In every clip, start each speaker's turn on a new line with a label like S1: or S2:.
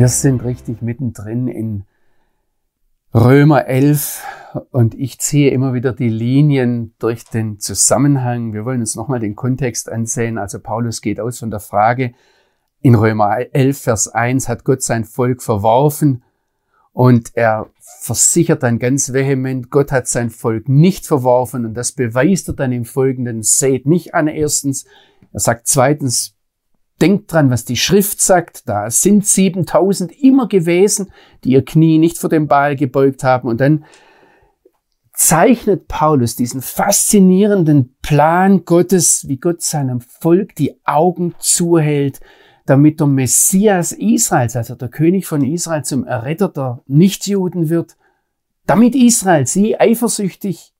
S1: Wir sind richtig mittendrin in Römer 11 und ich ziehe immer wieder die Linien durch den Zusammenhang. Wir wollen uns nochmal den Kontext ansehen. Also Paulus geht aus von der Frage, in Römer 11, Vers 1 hat Gott sein Volk verworfen und er versichert dann ganz vehement, Gott hat sein Volk nicht verworfen und das beweist er dann im Folgenden. Seht mich an erstens. Er sagt zweitens, Denkt dran, was die Schrift sagt. Da sind 7000 immer gewesen, die ihr Knie nicht vor dem Baal gebeugt haben. Und dann zeichnet Paulus diesen faszinierenden Plan Gottes, wie Gott seinem Volk die Augen zuhält, damit der Messias Israels, also der König von Israel, zum Erretter der Nichtjuden wird, damit Israel sie eifersüchtig,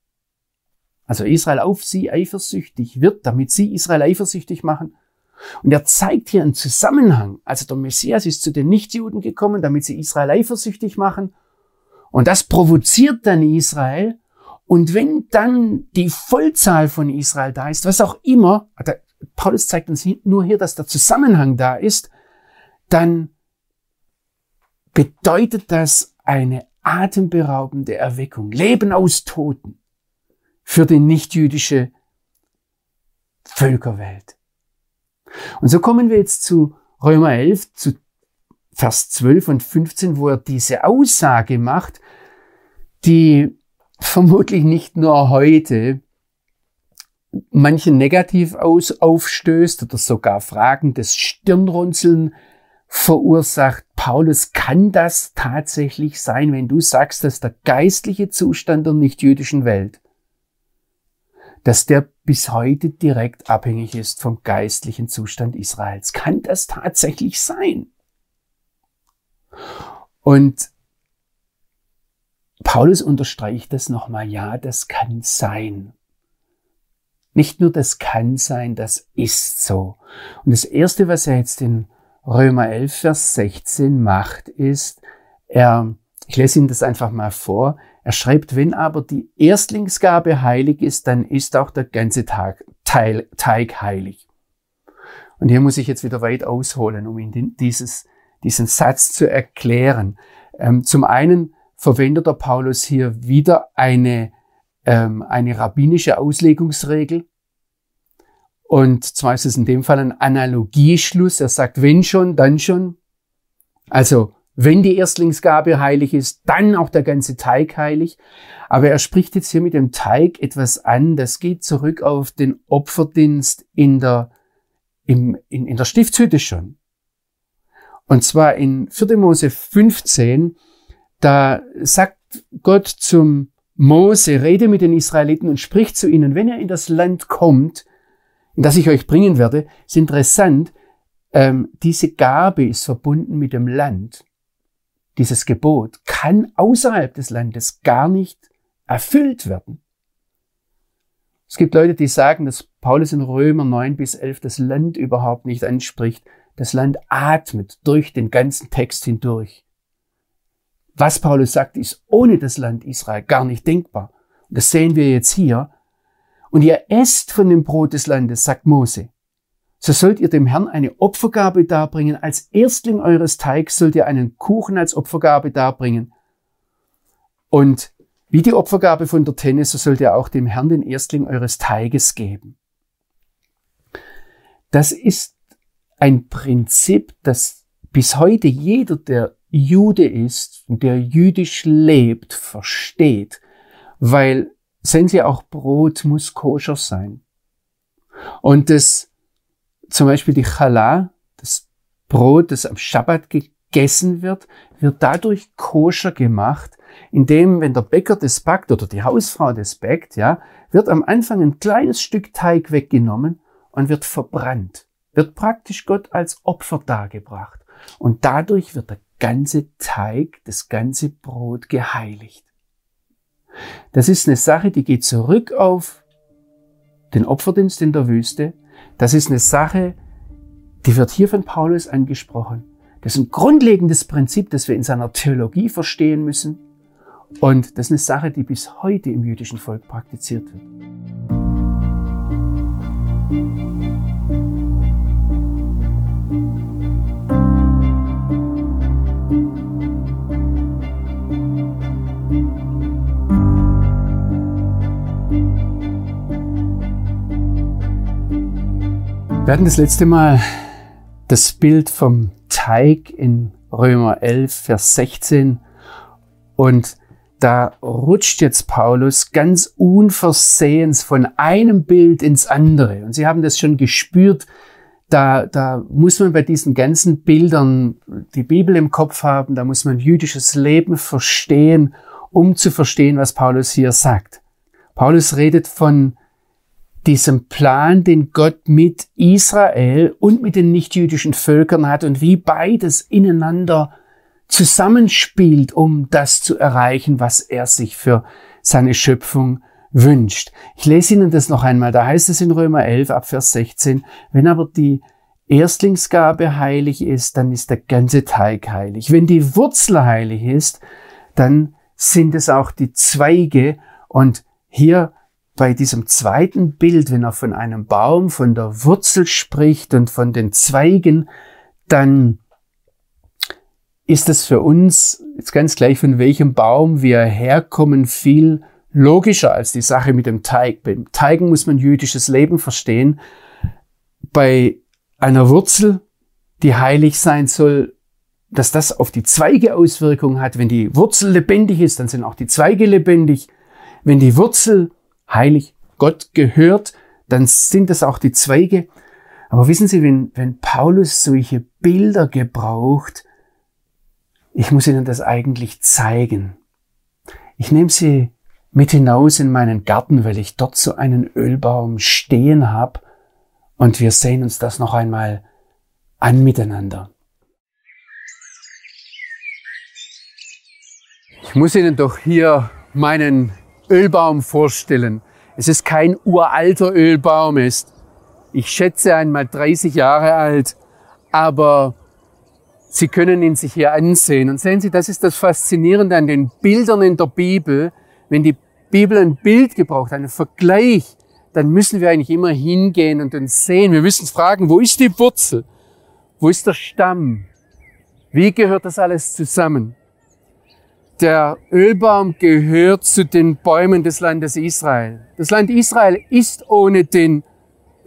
S1: also Israel auf sie eifersüchtig wird, damit sie Israel eifersüchtig machen und er zeigt hier einen Zusammenhang. Also der Messias ist zu den Nichtjuden gekommen, damit sie Israel eifersüchtig machen. Und das provoziert dann Israel. Und wenn dann die Vollzahl von Israel da ist, was auch immer, Paulus zeigt uns nur hier, dass der Zusammenhang da ist, dann bedeutet das eine atemberaubende Erweckung, Leben aus Toten für die nichtjüdische Völkerwelt. Und so kommen wir jetzt zu Römer 11, zu Vers 12 und 15, wo er diese Aussage macht, die vermutlich nicht nur heute manchen negativ aus, aufstößt oder sogar Fragen des Stirnrunzeln verursacht. Paulus, kann das tatsächlich sein, wenn du sagst, dass der geistliche Zustand der nichtjüdischen Welt dass der bis heute direkt abhängig ist vom geistlichen Zustand Israels. Kann das tatsächlich sein? Und Paulus unterstreicht das nochmal, ja, das kann sein. Nicht nur das kann sein, das ist so. Und das Erste, was er jetzt in Römer 11, Vers 16 macht, ist, er, ich lese Ihnen das einfach mal vor, er schreibt, wenn aber die Erstlingsgabe heilig ist, dann ist auch der ganze Tag, Teil, Teig heilig. Und hier muss ich jetzt wieder weit ausholen, um Ihnen dieses, diesen Satz zu erklären. Ähm, zum einen verwendet der Paulus hier wieder eine, ähm, eine rabbinische Auslegungsregel. Und zwar ist es in dem Fall ein Analogieschluss. Er sagt, wenn schon, dann schon. Also wenn die Erstlingsgabe heilig ist, dann auch der ganze Teig heilig. Aber er spricht jetzt hier mit dem Teig etwas an, das geht zurück auf den Opferdienst in der, im, in, in der Stiftshütte schon. Und zwar in 4. Mose 15, da sagt Gott zum Mose, rede mit den Israeliten und spricht zu ihnen, wenn ihr in das Land kommt, in das ich euch bringen werde, ist interessant, ähm, diese Gabe ist verbunden mit dem Land dieses Gebot kann außerhalb des Landes gar nicht erfüllt werden. Es gibt Leute, die sagen, dass Paulus in Römer 9 bis 11 das Land überhaupt nicht anspricht. Das Land atmet durch den ganzen Text hindurch. Was Paulus sagt, ist ohne das Land Israel gar nicht denkbar. Und das sehen wir jetzt hier. Und ihr esst von dem Brot des Landes, sagt Mose so sollt ihr dem Herrn eine Opfergabe darbringen. Als Erstling eures Teigs sollt ihr einen Kuchen als Opfergabe darbringen. Und wie die Opfergabe von der Tenne, so sollt ihr auch dem Herrn den Erstling eures Teiges geben. Das ist ein Prinzip, das bis heute jeder, der Jude ist und der jüdisch lebt, versteht. Weil, sehen Sie, auch Brot muss koscher sein. Und das zum Beispiel die Challah, das Brot, das am Schabbat gegessen wird, wird dadurch koscher gemacht, indem, wenn der Bäcker das backt oder die Hausfrau das backt, ja, wird am Anfang ein kleines Stück Teig weggenommen und wird verbrannt, wird praktisch Gott als Opfer dargebracht. Und dadurch wird der ganze Teig, das ganze Brot geheiligt. Das ist eine Sache, die geht zurück auf den Opferdienst in der Wüste, das ist eine Sache, die wird hier von Paulus angesprochen. Das ist ein grundlegendes Prinzip, das wir in seiner Theologie verstehen müssen. Und das ist eine Sache, die bis heute im jüdischen Volk praktiziert wird. Wir hatten das letzte Mal das Bild vom Teig in Römer 11, Vers 16 und da rutscht jetzt Paulus ganz unversehens von einem Bild ins andere. Und Sie haben das schon gespürt. Da, da muss man bei diesen ganzen Bildern die Bibel im Kopf haben. Da muss man jüdisches Leben verstehen, um zu verstehen, was Paulus hier sagt. Paulus redet von diesem Plan, den Gott mit Israel und mit den nichtjüdischen Völkern hat und wie beides ineinander zusammenspielt, um das zu erreichen, was er sich für seine Schöpfung wünscht. Ich lese Ihnen das noch einmal. Da heißt es in Römer 11 ab Vers 16, wenn aber die Erstlingsgabe heilig ist, dann ist der ganze Teig heilig. Wenn die Wurzel heilig ist, dann sind es auch die Zweige. Und hier bei diesem zweiten Bild, wenn er von einem Baum, von der Wurzel spricht und von den Zweigen, dann ist es für uns, jetzt ganz gleich von welchem Baum wir herkommen, viel logischer als die Sache mit dem Teig. Beim Teigen muss man jüdisches Leben verstehen. Bei einer Wurzel, die heilig sein soll, dass das auf die Zweige Auswirkungen hat. Wenn die Wurzel lebendig ist, dann sind auch die Zweige lebendig. Wenn die Wurzel heilig Gott gehört, dann sind es auch die Zweige. Aber wissen Sie, wenn, wenn Paulus solche Bilder gebraucht, ich muss Ihnen das eigentlich zeigen. Ich nehme Sie mit hinaus in meinen Garten, weil ich dort so einen Ölbaum stehen habe und wir sehen uns das noch einmal an miteinander. Ich muss Ihnen doch hier meinen Ölbaum vorstellen. Es ist kein uralter Ölbaum, ist, ich schätze einmal 30 Jahre alt, aber Sie können ihn sich hier ansehen. Und sehen Sie, das ist das Faszinierende an den Bildern in der Bibel. Wenn die Bibel ein Bild gebraucht, einen Vergleich, dann müssen wir eigentlich immer hingehen und uns sehen. Wir müssen fragen, wo ist die Wurzel? Wo ist der Stamm? Wie gehört das alles zusammen? Der Ölbaum gehört zu den Bäumen des Landes Israel. Das Land Israel ist ohne den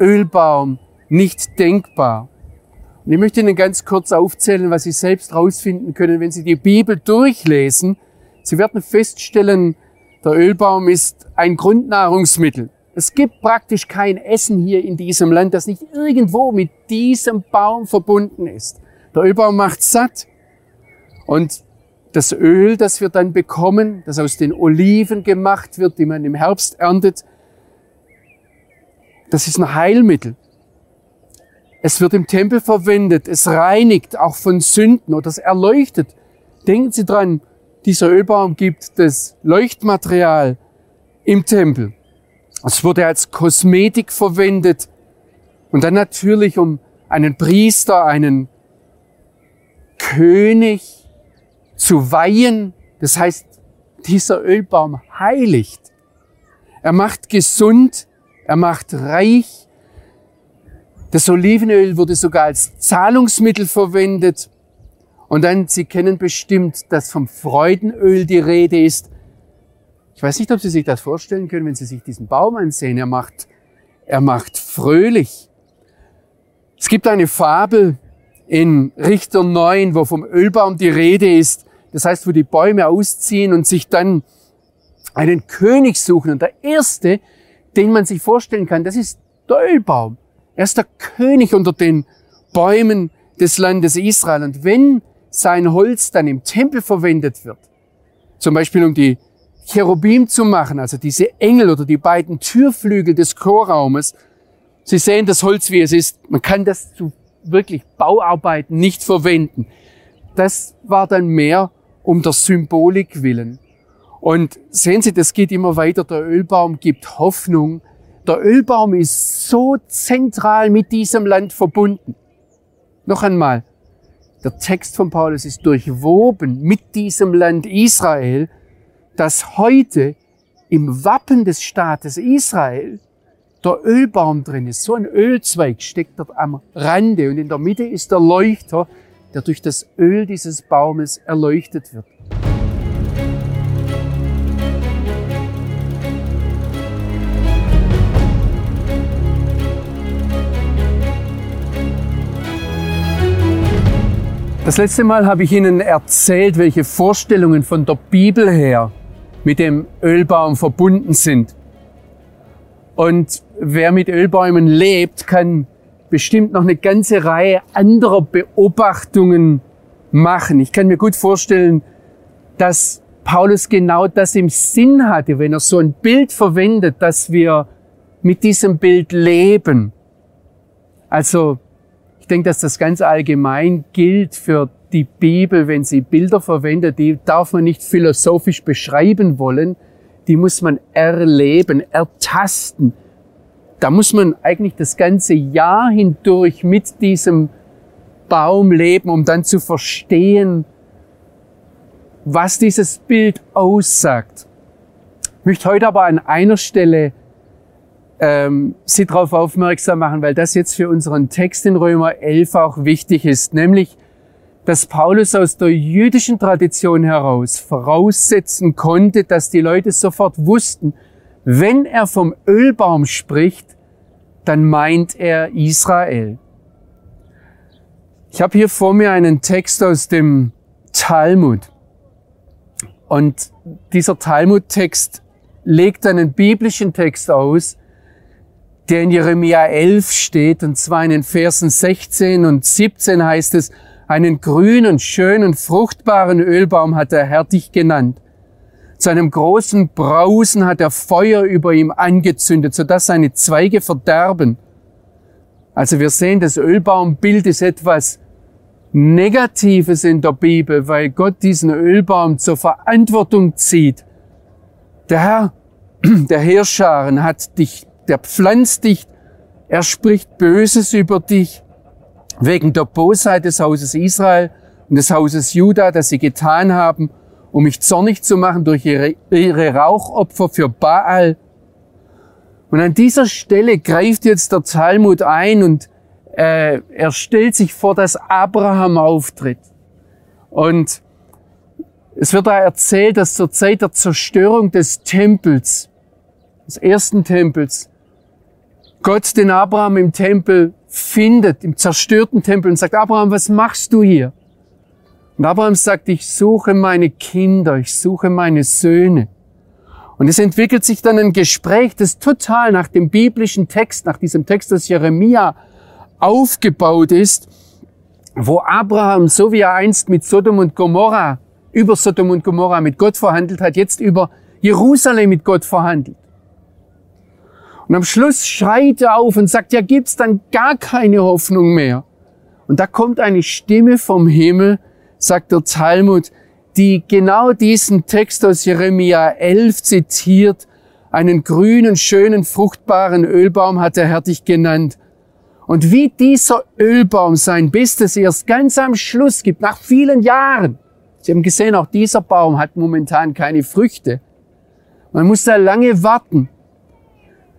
S1: Ölbaum nicht denkbar. Und ich möchte Ihnen ganz kurz aufzählen, was Sie selbst herausfinden können, wenn Sie die Bibel durchlesen. Sie werden feststellen, der Ölbaum ist ein Grundnahrungsmittel. Es gibt praktisch kein Essen hier in diesem Land, das nicht irgendwo mit diesem Baum verbunden ist. Der Ölbaum macht satt. Und das Öl, das wir dann bekommen, das aus den Oliven gemacht wird, die man im Herbst erntet, das ist ein Heilmittel. Es wird im Tempel verwendet, es reinigt auch von Sünden oder es erleuchtet. Denken Sie dran, dieser Ölbaum gibt das Leuchtmaterial im Tempel. Es wurde als Kosmetik verwendet und dann natürlich um einen Priester, einen König zu weihen. Das heißt, dieser Ölbaum heiligt. Er macht gesund, er macht reich, das Olivenöl wurde sogar als Zahlungsmittel verwendet. Und dann, Sie kennen bestimmt, dass vom Freudenöl die Rede ist. Ich weiß nicht, ob Sie sich das vorstellen können, wenn Sie sich diesen Baum ansehen. Er macht, er macht fröhlich. Es gibt eine Fabel in Richter 9, wo vom Ölbaum die Rede ist. Das heißt, wo die Bäume ausziehen und sich dann einen König suchen. Und der erste, den man sich vorstellen kann, das ist der Ölbaum. Er ist der König unter den Bäumen des Landes Israel. Und wenn sein Holz dann im Tempel verwendet wird, zum Beispiel um die Cherubim zu machen, also diese Engel oder die beiden Türflügel des Chorraumes, Sie sehen das Holz, wie es ist. Man kann das zu wirklich Bauarbeiten nicht verwenden. Das war dann mehr um der Symbolik willen. Und sehen Sie, das geht immer weiter. Der Ölbaum gibt Hoffnung der Ölbaum ist so zentral mit diesem Land verbunden. Noch einmal, der Text von Paulus ist durchwoben mit diesem Land Israel, das heute im Wappen des Staates Israel der Ölbaum drin ist. So ein Ölzweig steckt dort am Rande und in der Mitte ist der Leuchter, der durch das Öl dieses Baumes erleuchtet wird. Das letzte Mal habe ich Ihnen erzählt, welche Vorstellungen von der Bibel her mit dem Ölbaum verbunden sind. Und wer mit Ölbäumen lebt, kann bestimmt noch eine ganze Reihe anderer Beobachtungen machen. Ich kann mir gut vorstellen, dass Paulus genau das im Sinn hatte, wenn er so ein Bild verwendet, dass wir mit diesem Bild leben. Also ich denke, dass das ganz allgemein gilt für die Bibel, wenn sie Bilder verwendet, die darf man nicht philosophisch beschreiben wollen, die muss man erleben, ertasten. Da muss man eigentlich das ganze Jahr hindurch mit diesem Baum leben, um dann zu verstehen, was dieses Bild aussagt. Ich möchte heute aber an einer Stelle ähm, Sie darauf aufmerksam machen, weil das jetzt für unseren Text in Römer 11 auch wichtig ist, nämlich, dass Paulus aus der jüdischen Tradition heraus voraussetzen konnte, dass die Leute sofort wussten, wenn er vom Ölbaum spricht, dann meint er Israel. Ich habe hier vor mir einen Text aus dem Talmud. Und dieser Talmud-Text legt einen biblischen Text aus, der in Jeremia 11 steht, und zwar in den Versen 16 und 17 heißt es, einen grünen, schönen, fruchtbaren Ölbaum hat der Herr dich genannt. Zu einem großen Brausen hat er Feuer über ihm angezündet, sodass seine Zweige verderben. Also wir sehen, das Ölbaumbild ist etwas Negatives in der Bibel, weil Gott diesen Ölbaum zur Verantwortung zieht. Der Herr, der Heerscharen hat dich der pflanzt dich, er spricht Böses über dich wegen der Bosheit des Hauses Israel und des Hauses Juda, das sie getan haben, um mich zornig zu machen durch ihre, ihre Rauchopfer für Baal. Und an dieser Stelle greift jetzt der Talmud ein und äh, er stellt sich vor, dass Abraham auftritt. Und es wird da erzählt, dass zur Zeit der Zerstörung des Tempels, des ersten Tempels, Gott den Abraham im Tempel findet, im zerstörten Tempel und sagt, Abraham, was machst du hier? Und Abraham sagt, ich suche meine Kinder, ich suche meine Söhne. Und es entwickelt sich dann ein Gespräch, das total nach dem biblischen Text, nach diesem Text aus Jeremia aufgebaut ist, wo Abraham, so wie er einst mit Sodom und Gomorra, über Sodom und Gomorra mit Gott verhandelt hat, jetzt über Jerusalem mit Gott verhandelt. Und am Schluss schreit er auf und sagt, ja, gibt's dann gar keine Hoffnung mehr. Und da kommt eine Stimme vom Himmel, sagt der Talmud, die genau diesen Text aus Jeremia 11 zitiert. Einen grünen, schönen, fruchtbaren Ölbaum hat der Herr dich genannt. Und wie dieser Ölbaum sein, bis es erst ganz am Schluss gibt, nach vielen Jahren. Sie haben gesehen, auch dieser Baum hat momentan keine Früchte. Man muss da lange warten.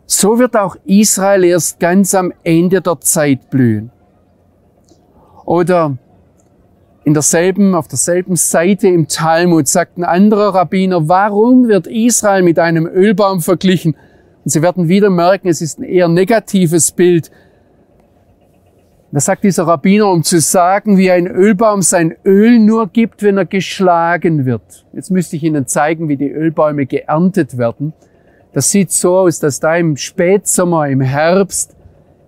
S1: So wird auch Israel erst ganz am Ende der Zeit blühen. Oder in derselben, auf derselben Seite im Talmud sagt ein anderer Rabbiner, warum wird Israel mit einem Ölbaum verglichen? Und Sie werden wieder merken, es ist ein eher negatives Bild. Da sagt dieser Rabbiner, um zu sagen, wie ein Ölbaum sein Öl nur gibt, wenn er geschlagen wird. Jetzt müsste ich Ihnen zeigen, wie die Ölbäume geerntet werden. Das sieht so aus, dass da im Spätsommer, im Herbst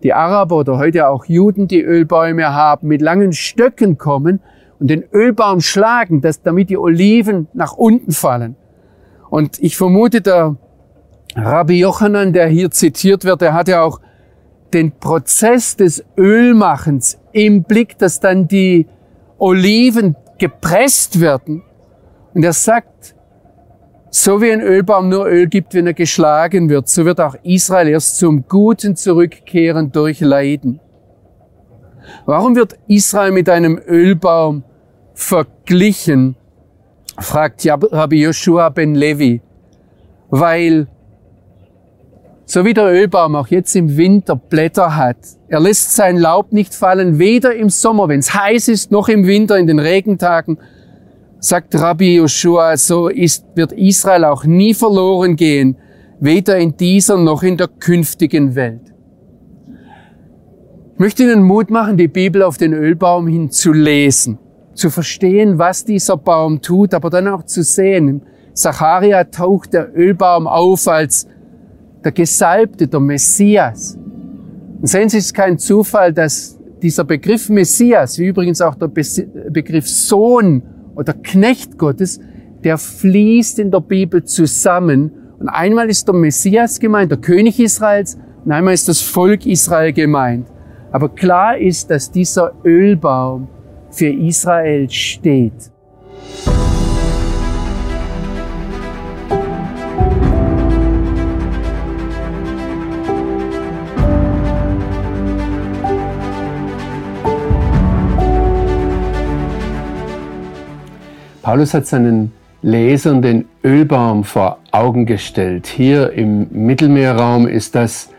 S1: die Araber oder heute auch Juden, die Ölbäume haben, mit langen Stöcken kommen und den Ölbaum schlagen, dass, damit die Oliven nach unten fallen. Und ich vermute, der Rabbi Jochanan, der hier zitiert wird, der hatte auch den Prozess des Ölmachens im Blick, dass dann die Oliven gepresst werden. Und er sagt, so wie ein Ölbaum nur Öl gibt, wenn er geschlagen wird, so wird auch Israel erst zum Guten zurückkehren durch Leiden. Warum wird Israel mit einem Ölbaum verglichen? fragt Rabbi Joshua ben Levi. Weil so wie der Ölbaum auch jetzt im Winter Blätter hat, er lässt sein Laub nicht fallen, weder im Sommer, wenn es heiß ist, noch im Winter in den Regentagen, sagt Rabbi Joshua, so ist, wird Israel auch nie verloren gehen, weder in dieser noch in der künftigen Welt. Ich möchte Ihnen Mut machen, die Bibel auf den Ölbaum hin zu lesen. zu verstehen, was dieser Baum tut, aber dann auch zu sehen. Zacharia taucht der Ölbaum auf als der Gesalbte, der Messias. Und sehen Sie, es ist kein Zufall, dass dieser Begriff Messias, wie übrigens auch der Begriff Sohn oder Knecht Gottes, der fließt in der Bibel zusammen. Und einmal ist der Messias gemeint, der König Israels, und einmal ist das Volk Israel gemeint. Aber klar ist, dass dieser Ölbaum für Israel steht. Paulus hat seinen Lesern den Ölbaum vor Augen gestellt. Hier im Mittelmeerraum ist das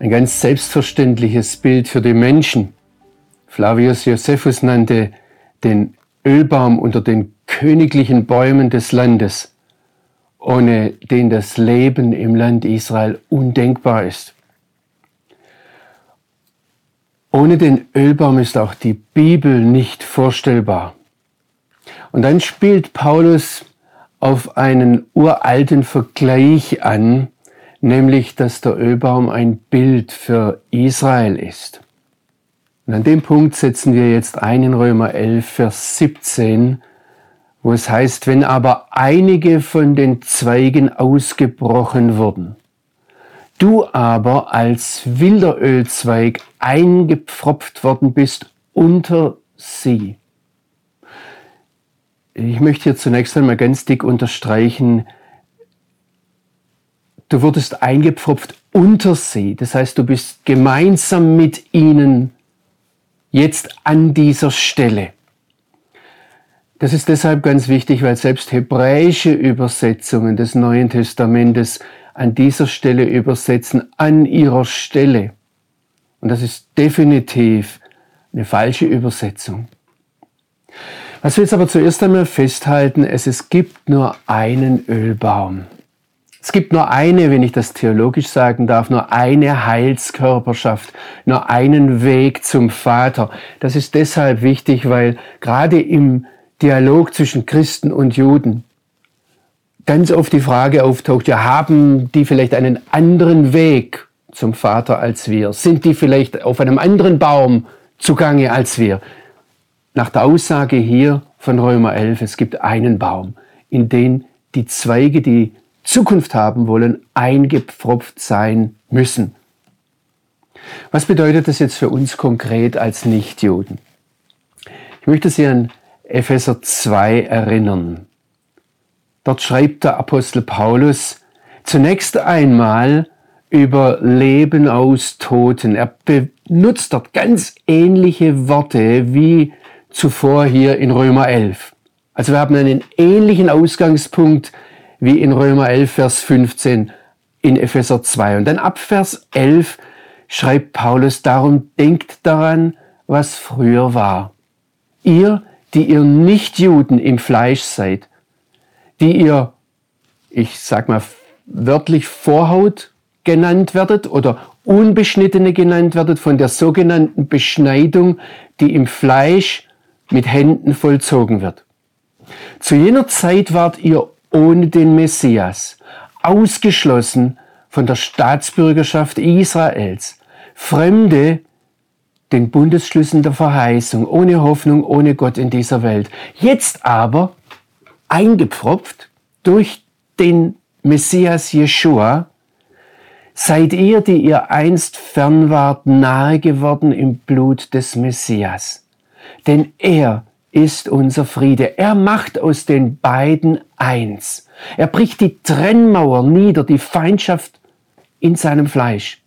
S1: ein ganz selbstverständliches Bild für die Menschen. Flavius Josephus nannte den Ölbaum unter den königlichen Bäumen des Landes, ohne den das Leben im Land Israel undenkbar ist. Ohne den Ölbaum ist auch die Bibel nicht vorstellbar. Und dann spielt Paulus auf einen uralten Vergleich an, nämlich dass der Ölbaum ein Bild für Israel ist. Und an dem Punkt setzen wir jetzt ein in Römer 11, Vers 17, wo es heißt, wenn aber einige von den Zweigen ausgebrochen wurden, du aber als wilder Ölzweig eingepfropft worden bist unter sie, ich möchte hier zunächst einmal ganz dick unterstreichen, du wurdest eingepfropft unter sie. Das heißt, du bist gemeinsam mit ihnen jetzt an dieser Stelle. Das ist deshalb ganz wichtig, weil selbst hebräische Übersetzungen des Neuen Testamentes an dieser Stelle übersetzen, an ihrer Stelle. Und das ist definitiv eine falsche Übersetzung. Was wir jetzt aber zuerst einmal festhalten, ist, es gibt nur einen Ölbaum. Es gibt nur eine, wenn ich das theologisch sagen darf, nur eine Heilskörperschaft, nur einen Weg zum Vater. Das ist deshalb wichtig, weil gerade im Dialog zwischen Christen und Juden ganz oft die Frage auftaucht, ja, haben die vielleicht einen anderen Weg zum Vater als wir? Sind die vielleicht auf einem anderen Baum zugange als wir? Nach der Aussage hier von Römer 11, es gibt einen Baum, in den die Zweige, die Zukunft haben wollen, eingepfropft sein müssen. Was bedeutet das jetzt für uns konkret als Nichtjuden? Ich möchte Sie an Epheser 2 erinnern. Dort schreibt der Apostel Paulus zunächst einmal über Leben aus Toten. Er benutzt dort ganz ähnliche Worte wie zuvor hier in Römer 11. Also wir haben einen ähnlichen Ausgangspunkt wie in Römer 11, Vers 15 in Epheser 2. Und dann ab Vers 11 schreibt Paulus, darum denkt daran, was früher war. Ihr, die ihr nicht Juden im Fleisch seid, die ihr, ich sag mal wörtlich Vorhaut genannt werdet oder Unbeschnittene genannt werdet von der sogenannten Beschneidung, die im Fleisch mit Händen vollzogen wird. Zu jener Zeit wart ihr ohne den Messias, ausgeschlossen von der Staatsbürgerschaft Israels, Fremde den Bundesschlüssen der Verheißung, ohne Hoffnung, ohne Gott in dieser Welt. Jetzt aber eingepfropft durch den Messias Jeshua, seid ihr, die ihr einst fern wart, nahe geworden im Blut des Messias denn er ist unser Friede. Er macht aus den beiden eins. Er bricht die Trennmauer nieder, die Feindschaft in seinem Fleisch.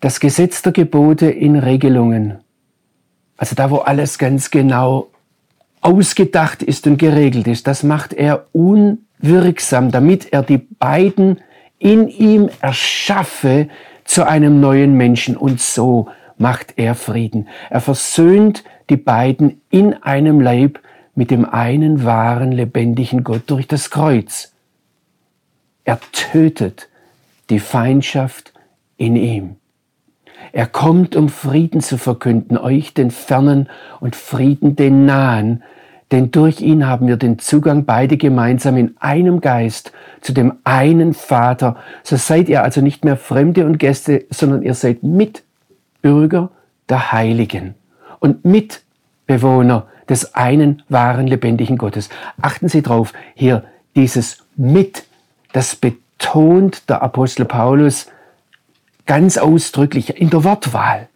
S1: Das Gesetz der Gebote in Regelungen, also da, wo alles ganz genau ausgedacht ist und geregelt ist, das macht er unwirksam, damit er die beiden in ihm erschaffe zu einem neuen Menschen und so macht er Frieden. Er versöhnt die beiden in einem Leib mit dem einen wahren, lebendigen Gott durch das Kreuz. Er tötet die Feindschaft in ihm. Er kommt, um Frieden zu verkünden, euch den Fernen und Frieden den Nahen, denn durch ihn haben wir den Zugang beide gemeinsam in einem Geist zu dem einen Vater. So seid ihr also nicht mehr Fremde und Gäste, sondern ihr seid Mitbürger der Heiligen und Mitbewohner des einen wahren lebendigen Gottes. Achten Sie drauf, hier dieses mit, das betont der Apostel Paulus ganz ausdrücklich in der Wortwahl.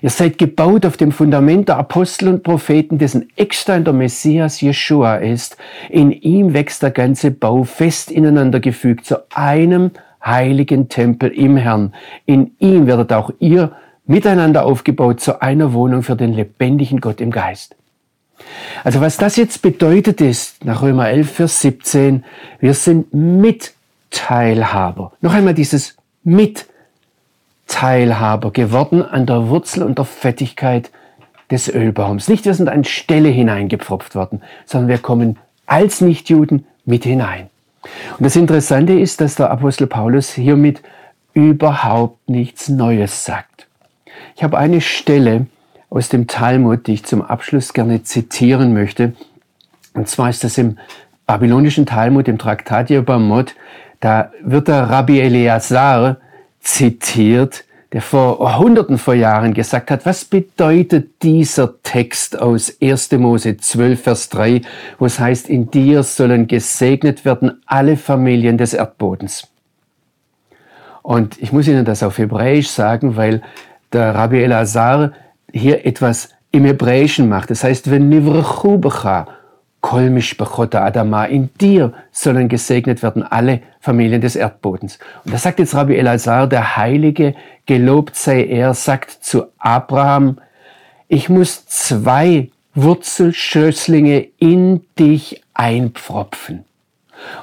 S1: Ihr seid gebaut auf dem Fundament der Apostel und Propheten, dessen Eckstein der Messias Jeshua ist. In ihm wächst der ganze Bau fest ineinander gefügt zu einem heiligen Tempel im Herrn. In ihm werdet auch ihr miteinander aufgebaut zu einer Wohnung für den lebendigen Gott im Geist. Also was das jetzt bedeutet ist, nach Römer 11, Vers 17, wir sind Mitteilhaber. Noch einmal dieses Mitteilhaber geworden an der Wurzel und der Fettigkeit des Ölbaums. Nicht wir sind an Stelle hineingepfropft worden, sondern wir kommen als Nichtjuden mit hinein. Und das Interessante ist, dass der Apostel Paulus hiermit überhaupt nichts Neues sagt. Ich habe eine Stelle, aus dem Talmud, die ich zum Abschluss gerne zitieren möchte. Und zwar ist das im babylonischen Talmud, im Traktat Yevamot, da wird der Rabbi Eleazar zitiert, der vor Hunderten vor Jahren gesagt hat, was bedeutet dieser Text aus 1. Mose 12, Vers 3, wo es heißt, in dir sollen gesegnet werden alle Familien des Erdbodens. Und ich muss Ihnen das auf Hebräisch sagen, weil der Rabbi Elazar hier etwas im Hebräischen macht. Das heißt, wenn nivrechu becha, kolmisch bechota adama, in dir sollen gesegnet werden alle Familien des Erdbodens. Und da sagt jetzt Rabbi Elazar, der Heilige, gelobt sei er, sagt zu Abraham, ich muss zwei Wurzelschößlinge in dich einpfropfen.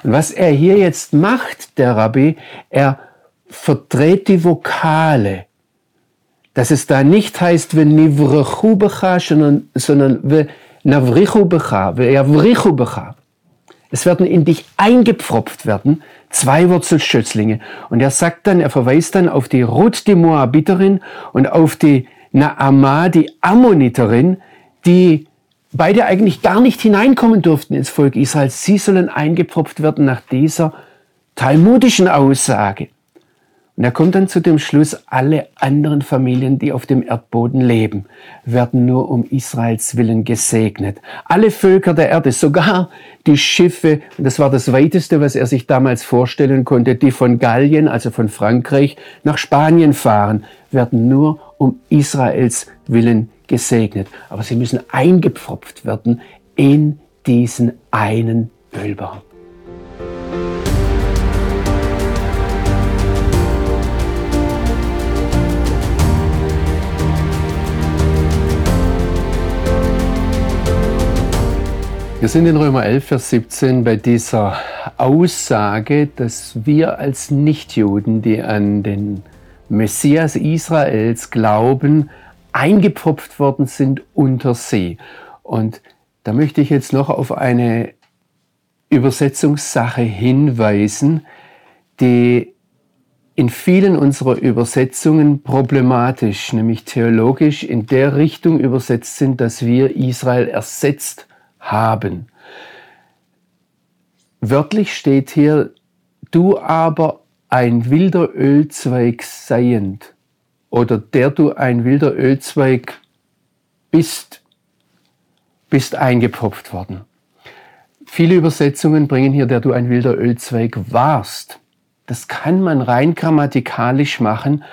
S1: Und was er hier jetzt macht, der Rabbi, er verdreht die Vokale dass es da nicht heißt, wenn nivrechu becha, sondern, sondern wenn navrichu becha, yavrichu becha. Es werden in dich eingepfropft werden, zwei Wurzelschötzlinge. Und er sagt dann, er verweist dann auf die Ruth, die Moabiterin, und auf die Naama, die Ammoniterin, die beide eigentlich gar nicht hineinkommen durften ins Volk Israel. Sie sollen eingepfropft werden nach dieser talmudischen Aussage. Und er kommt dann zu dem Schluss, alle anderen Familien, die auf dem Erdboden leben, werden nur um Israels willen gesegnet. Alle Völker der Erde, sogar die Schiffe, und das war das weiteste, was er sich damals vorstellen konnte, die von Gallien, also von Frankreich, nach Spanien fahren, werden nur um Israels willen gesegnet. Aber sie müssen eingepfropft werden in diesen einen Ölbaum. Wir sind in Römer 11, Vers 17 bei dieser Aussage, dass wir als Nichtjuden, die an den Messias Israels glauben, eingepfropft worden sind unter sie. Und da möchte ich jetzt noch auf eine Übersetzungssache hinweisen, die in vielen unserer Übersetzungen problematisch, nämlich theologisch in der Richtung übersetzt sind, dass wir Israel ersetzt haben. Wörtlich steht hier, du aber ein wilder Ölzweig seiend oder der du ein wilder Ölzweig bist, bist eingepopft worden. Viele Übersetzungen bringen hier, der du ein wilder Ölzweig warst. Das kann man rein grammatikalisch machen,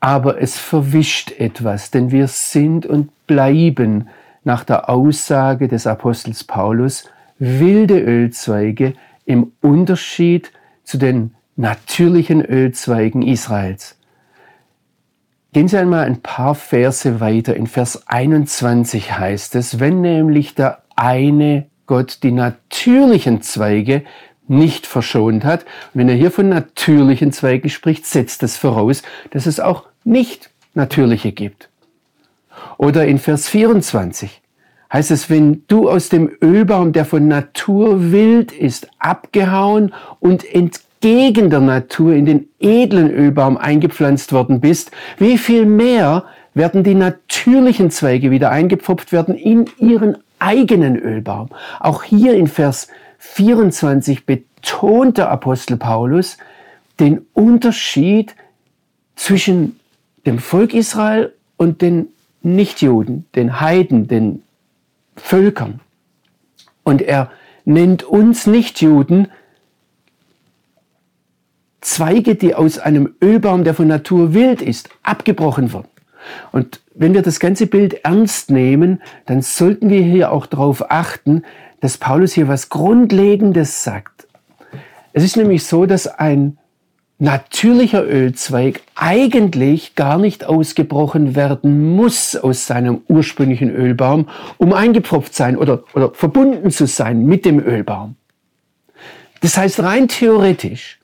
S1: aber es verwischt etwas, denn wir sind und bleiben nach der Aussage des Apostels Paulus wilde Ölzweige im Unterschied zu den natürlichen Ölzweigen Israels. Gehen Sie einmal ein paar Verse weiter. In Vers 21 heißt es, wenn nämlich der eine Gott die natürlichen Zweige nicht verschont hat, wenn er hier von natürlichen Zweigen spricht, setzt es voraus, dass es auch nicht natürliche gibt. Oder in Vers 24 heißt es, wenn du aus dem Ölbaum, der von Natur wild ist, abgehauen und entgegen der Natur in den edlen Ölbaum eingepflanzt worden bist, wie viel mehr werden die natürlichen Zweige wieder eingepfropft werden in ihren eigenen Ölbaum. Auch hier in Vers 24 betont der Apostel Paulus den Unterschied zwischen dem Volk Israel und den Nichtjuden, den Heiden, den Völkern. Und er nennt uns Nichtjuden Zweige, die aus einem Ölbaum, der von Natur wild ist, abgebrochen wurden. Und wenn wir das ganze Bild ernst nehmen, dann sollten wir hier auch darauf achten, dass Paulus hier was Grundlegendes sagt. Es ist nämlich so, dass ein natürlicher Ölzweig eigentlich gar nicht ausgebrochen werden muss aus seinem ursprünglichen Ölbaum, um eingepfropft sein oder, oder verbunden zu sein mit dem Ölbaum. Das heißt, rein theoretisch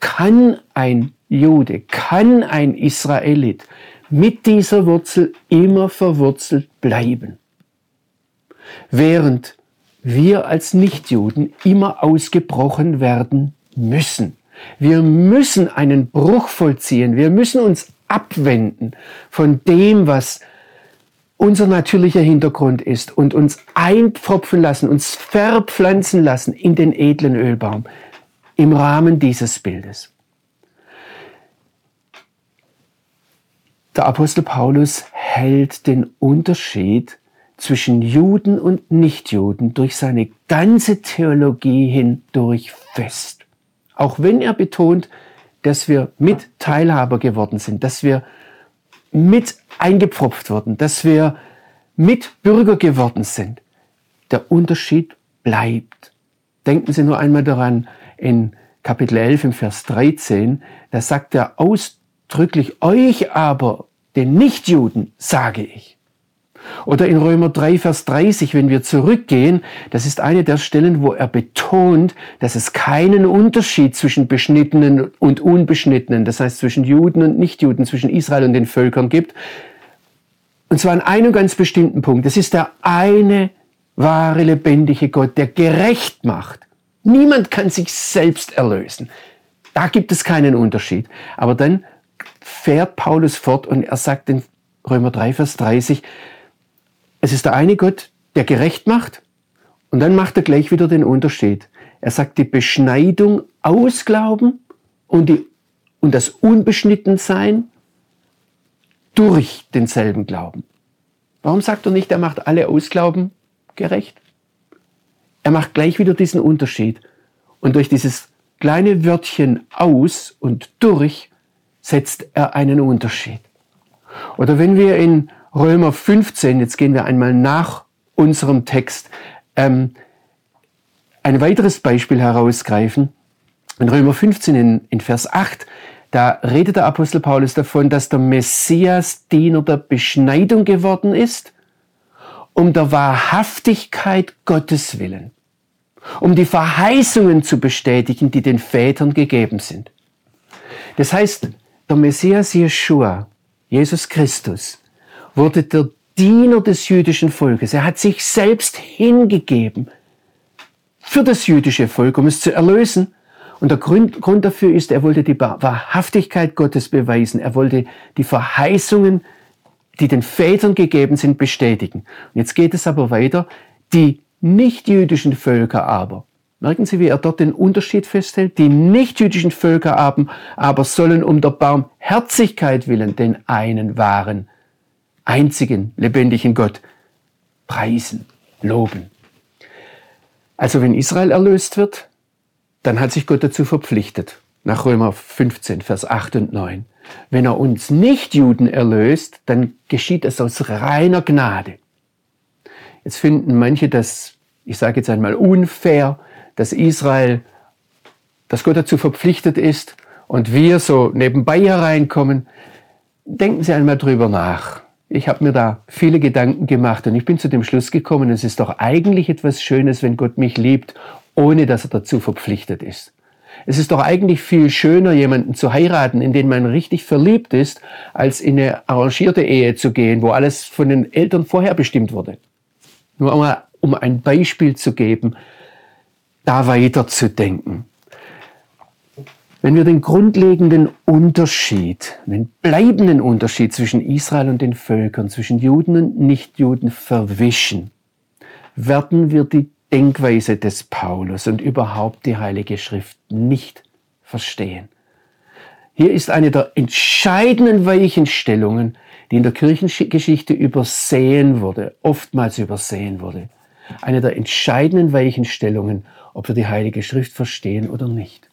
S1: kann ein Jude, kann ein Israelit mit dieser Wurzel immer verwurzelt bleiben. Während wir als Nichtjuden immer ausgebrochen werden müssen. Wir müssen einen Bruch vollziehen. Wir müssen uns abwenden von dem, was unser natürlicher Hintergrund ist und uns einpfropfen lassen, uns verpflanzen lassen in den edlen Ölbaum im Rahmen dieses Bildes. Der Apostel Paulus hält den Unterschied zwischen Juden und Nichtjuden durch seine ganze Theologie hindurch fest. Auch wenn er betont, dass wir mit Teilhaber geworden sind, dass wir mit eingepfropft wurden, dass wir mit Bürger geworden sind. Der Unterschied bleibt. Denken Sie nur einmal daran, in Kapitel 11 im Vers 13, da sagt er ausdrücklich, euch aber, den Nichtjuden, sage ich. Oder in Römer 3, Vers 30, wenn wir zurückgehen, das ist eine der Stellen, wo er betont, dass es keinen Unterschied zwischen Beschnittenen und Unbeschnittenen, das heißt zwischen Juden und Nichtjuden, zwischen Israel und den Völkern gibt. Und zwar an einem ganz bestimmten Punkt. Das ist der eine wahre, lebendige Gott, der gerecht macht. Niemand kann sich selbst erlösen. Da gibt es keinen Unterschied. Aber dann fährt Paulus fort und er sagt in Römer 3, Vers 30, es ist der eine Gott, der gerecht macht. Und dann macht er gleich wieder den Unterschied. Er sagt die Beschneidung aus Glauben und, die, und das Unbeschnittensein durch denselben Glauben. Warum sagt er nicht, er macht alle Ausglauben gerecht? Er macht gleich wieder diesen Unterschied. Und durch dieses kleine Wörtchen aus und durch setzt er einen Unterschied. Oder wenn wir in Römer 15, jetzt gehen wir einmal nach unserem Text, ähm, ein weiteres Beispiel herausgreifen. In Römer 15 in, in Vers 8, da redet der Apostel Paulus davon, dass der Messias Diener der Beschneidung geworden ist, um der Wahrhaftigkeit Gottes willen, um die Verheißungen zu bestätigen, die den Vätern gegeben sind. Das heißt, der Messias Jeshua, Jesus Christus, wurde der Diener des jüdischen Volkes. Er hat sich selbst hingegeben für das jüdische Volk, um es zu erlösen. Und der Grund, Grund dafür ist, er wollte die Wahrhaftigkeit Gottes beweisen. Er wollte die Verheißungen, die den Vätern gegeben sind, bestätigen. Und jetzt geht es aber weiter. Die nicht-jüdischen Völker aber, merken Sie, wie er dort den Unterschied festhält, die nicht-jüdischen Völker aber, aber sollen um der Barmherzigkeit willen den einen wahren einzigen lebendigen Gott preisen, loben. Also wenn Israel erlöst wird, dann hat sich Gott dazu verpflichtet, nach Römer 15, Vers 8 und 9. Wenn er uns Nicht-Juden erlöst, dann geschieht es aus reiner Gnade. Jetzt finden manche das, ich sage jetzt einmal unfair, dass Israel, dass Gott dazu verpflichtet ist und wir so nebenbei hereinkommen. Denken Sie einmal drüber nach. Ich habe mir da viele Gedanken gemacht und ich bin zu dem Schluss gekommen, es ist doch eigentlich etwas Schönes, wenn Gott mich liebt, ohne dass er dazu verpflichtet ist. Es ist doch eigentlich viel schöner, jemanden zu heiraten, in den man richtig verliebt ist, als in eine arrangierte Ehe zu gehen, wo alles von den Eltern vorher bestimmt wurde. Nur einmal, um ein Beispiel zu geben, da weiter zu denken. Wenn wir den grundlegenden Unterschied, den bleibenden Unterschied zwischen Israel und den Völkern, zwischen Juden und Nichtjuden verwischen, werden wir die Denkweise des Paulus und überhaupt die Heilige Schrift nicht verstehen. Hier ist eine der entscheidenden Weichenstellungen, die in der Kirchengeschichte übersehen wurde, oftmals übersehen wurde. Eine der entscheidenden Weichenstellungen, ob wir die Heilige Schrift verstehen oder nicht.